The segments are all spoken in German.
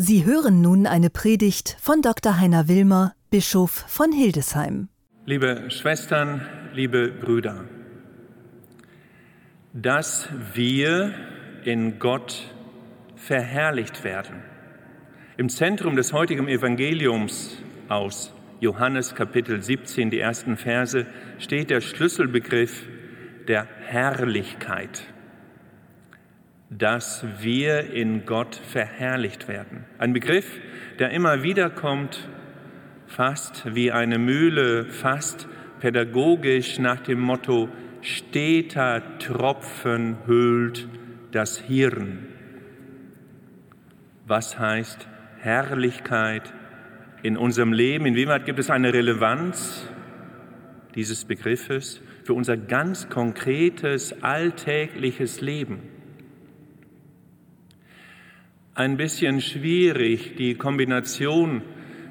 Sie hören nun eine Predigt von Dr. Heiner Wilmer, Bischof von Hildesheim. Liebe Schwestern, liebe Brüder, dass wir in Gott verherrlicht werden. Im Zentrum des heutigen Evangeliums aus Johannes Kapitel 17, die ersten Verse, steht der Schlüsselbegriff der Herrlichkeit dass wir in Gott verherrlicht werden. Ein Begriff, der immer wieder kommt, fast wie eine Mühle, fast pädagogisch nach dem Motto, steter Tropfen hüllt das Hirn. Was heißt Herrlichkeit in unserem Leben? Inwieweit gibt es eine Relevanz dieses Begriffes für unser ganz konkretes alltägliches Leben? Ein bisschen schwierig, die Kombination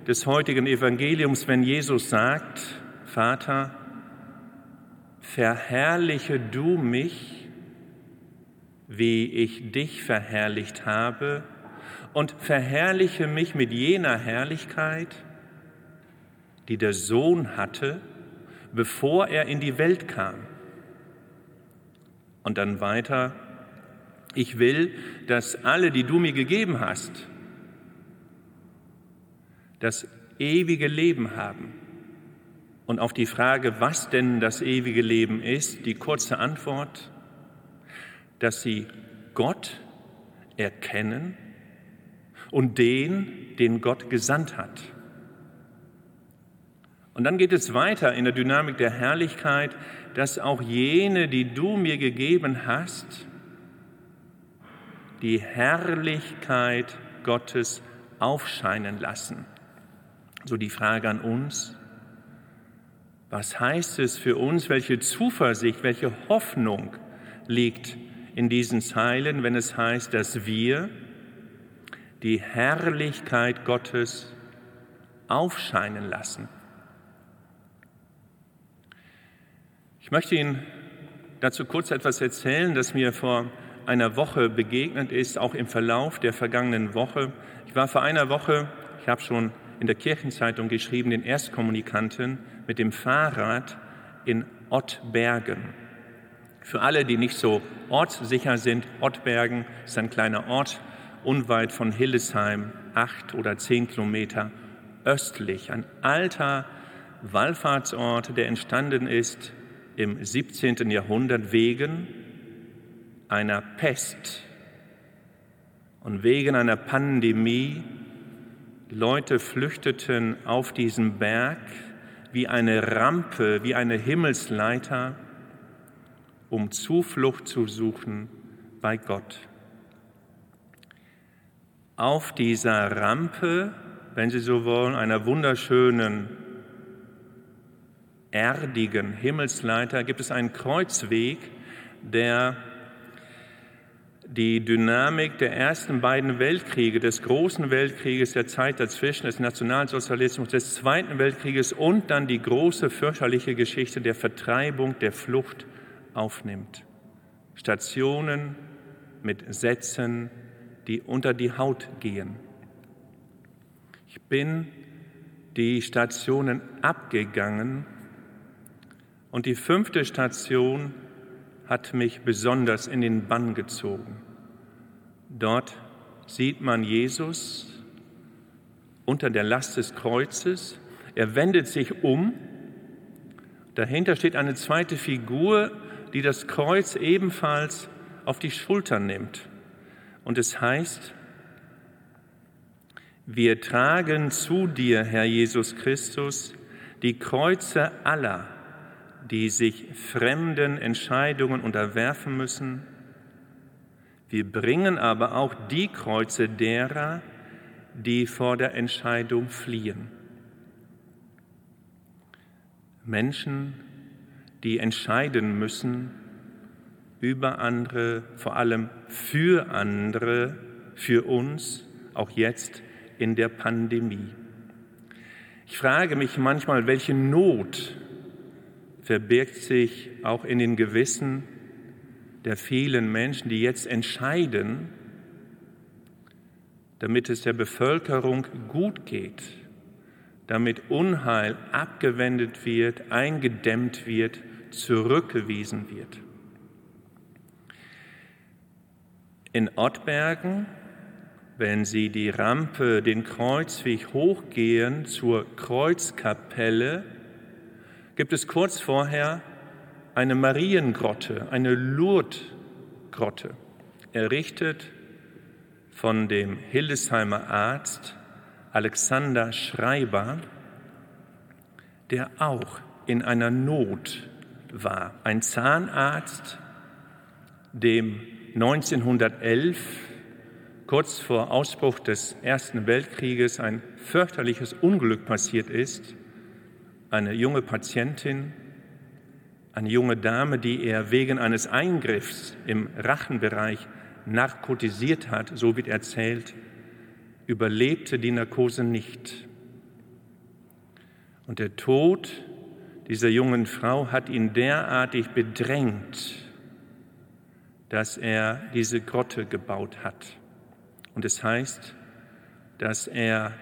des heutigen Evangeliums, wenn Jesus sagt, Vater, verherrliche du mich, wie ich dich verherrlicht habe, und verherrliche mich mit jener Herrlichkeit, die der Sohn hatte, bevor er in die Welt kam. Und dann weiter, ich will, dass alle, die du mir gegeben hast, das ewige Leben haben. Und auf die Frage, was denn das ewige Leben ist, die kurze Antwort, dass sie Gott erkennen und den, den Gott gesandt hat. Und dann geht es weiter in der Dynamik der Herrlichkeit, dass auch jene, die du mir gegeben hast, die Herrlichkeit Gottes aufscheinen lassen. So die Frage an uns, was heißt es für uns, welche Zuversicht, welche Hoffnung liegt in diesen Zeilen, wenn es heißt, dass wir die Herrlichkeit Gottes aufscheinen lassen? Ich möchte Ihnen dazu kurz etwas erzählen, das mir vor einer Woche begegnet ist, auch im Verlauf der vergangenen Woche. Ich war vor einer Woche, ich habe schon in der Kirchenzeitung geschrieben, den Erstkommunikanten mit dem Fahrrad in Ottbergen. Für alle, die nicht so ortssicher sind, Ottbergen ist ein kleiner Ort unweit von Hildesheim, acht oder zehn Kilometer östlich. Ein alter Wallfahrtsort, der entstanden ist im 17. Jahrhundert wegen einer Pest und wegen einer Pandemie Leute flüchteten auf diesen Berg wie eine Rampe, wie eine Himmelsleiter, um Zuflucht zu suchen bei Gott. Auf dieser Rampe, wenn Sie so wollen, einer wunderschönen, erdigen Himmelsleiter, gibt es einen Kreuzweg, der die Dynamik der ersten beiden Weltkriege, des großen Weltkrieges, der Zeit dazwischen, des Nationalsozialismus, des Zweiten Weltkrieges und dann die große fürchterliche Geschichte der Vertreibung, der Flucht aufnimmt. Stationen mit Sätzen, die unter die Haut gehen. Ich bin die Stationen abgegangen und die fünfte Station hat mich besonders in den Bann gezogen. Dort sieht man Jesus unter der Last des Kreuzes. Er wendet sich um. Dahinter steht eine zweite Figur, die das Kreuz ebenfalls auf die Schultern nimmt. Und es heißt, wir tragen zu dir, Herr Jesus Christus, die Kreuze aller, die sich fremden Entscheidungen unterwerfen müssen. Wir bringen aber auch die Kreuze derer, die vor der Entscheidung fliehen. Menschen, die entscheiden müssen über andere, vor allem für andere, für uns, auch jetzt in der Pandemie. Ich frage mich manchmal, welche Not verbirgt sich auch in den Gewissen der vielen Menschen, die jetzt entscheiden, damit es der Bevölkerung gut geht, damit Unheil abgewendet wird, eingedämmt wird, zurückgewiesen wird. In Ottbergen, wenn Sie die Rampe, den Kreuzweg hochgehen zur Kreuzkapelle, gibt es kurz vorher eine Mariengrotte, eine Lourdes-Grotte, errichtet von dem Hildesheimer Arzt Alexander Schreiber, der auch in einer Not war. Ein Zahnarzt, dem 1911, kurz vor Ausbruch des Ersten Weltkrieges, ein fürchterliches Unglück passiert ist. Eine junge Patientin, eine junge Dame, die er wegen eines Eingriffs im Rachenbereich narkotisiert hat, so wird erzählt, überlebte die Narkose nicht. Und der Tod dieser jungen Frau hat ihn derartig bedrängt, dass er diese Grotte gebaut hat. Und es heißt, dass er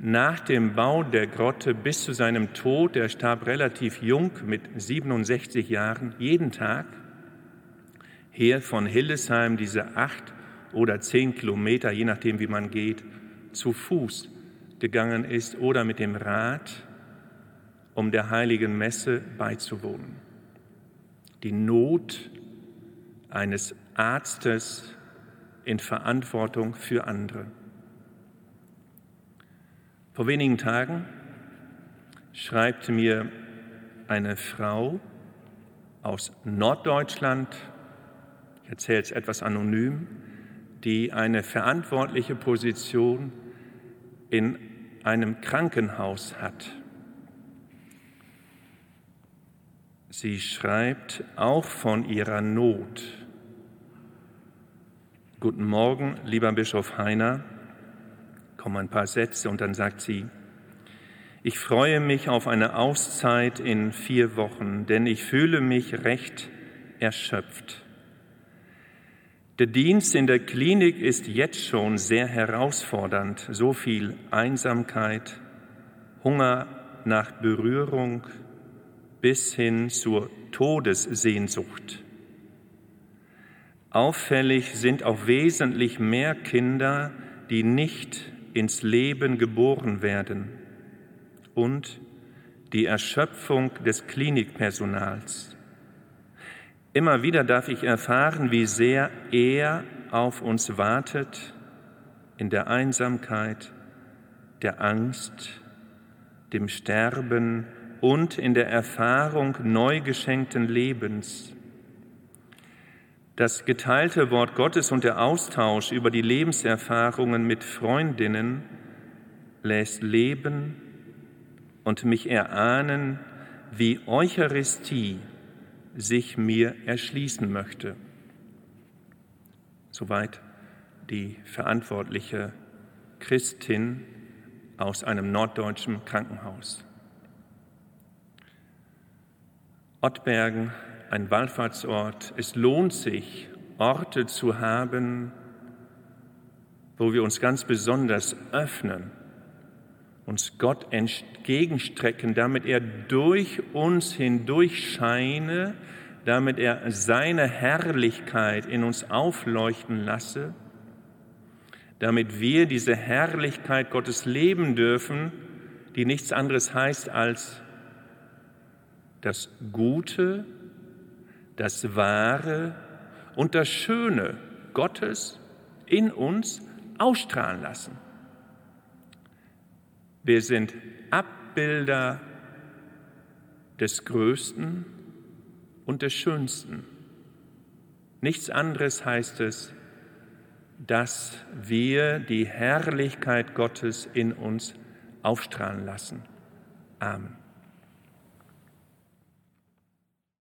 nach dem Bau der Grotte bis zu seinem Tod, er starb relativ jung mit 67 Jahren, jeden Tag her von Hildesheim diese acht oder zehn Kilometer, je nachdem wie man geht, zu Fuß gegangen ist oder mit dem Rad, um der heiligen Messe beizuwohnen. Die Not eines Arztes in Verantwortung für andere. Vor wenigen Tagen schreibt mir eine Frau aus Norddeutschland, ich erzähle es etwas anonym, die eine verantwortliche Position in einem Krankenhaus hat. Sie schreibt auch von ihrer Not. Guten Morgen, lieber Bischof Heiner. Kommen ein paar Sätze und dann sagt sie, ich freue mich auf eine Auszeit in vier Wochen, denn ich fühle mich recht erschöpft. Der Dienst in der Klinik ist jetzt schon sehr herausfordernd. So viel Einsamkeit, Hunger nach Berührung bis hin zur Todessehnsucht. Auffällig sind auch wesentlich mehr Kinder, die nicht ins Leben geboren werden und die Erschöpfung des Klinikpersonals. Immer wieder darf ich erfahren, wie sehr er auf uns wartet in der Einsamkeit, der Angst, dem Sterben und in der Erfahrung neu geschenkten Lebens. Das geteilte Wort Gottes und der Austausch über die Lebenserfahrungen mit Freundinnen lässt leben und mich erahnen, wie Eucharistie sich mir erschließen möchte. Soweit die verantwortliche Christin aus einem norddeutschen Krankenhaus. Ottbergen, ein Wallfahrtsort. Es lohnt sich, Orte zu haben, wo wir uns ganz besonders öffnen, uns Gott entgegenstrecken, damit er durch uns hindurch scheine, damit er seine Herrlichkeit in uns aufleuchten lasse, damit wir diese Herrlichkeit Gottes leben dürfen, die nichts anderes heißt als das Gute, das Wahre und das Schöne Gottes in uns ausstrahlen lassen. Wir sind Abbilder des Größten und des Schönsten. Nichts anderes heißt es, dass wir die Herrlichkeit Gottes in uns aufstrahlen lassen. Amen.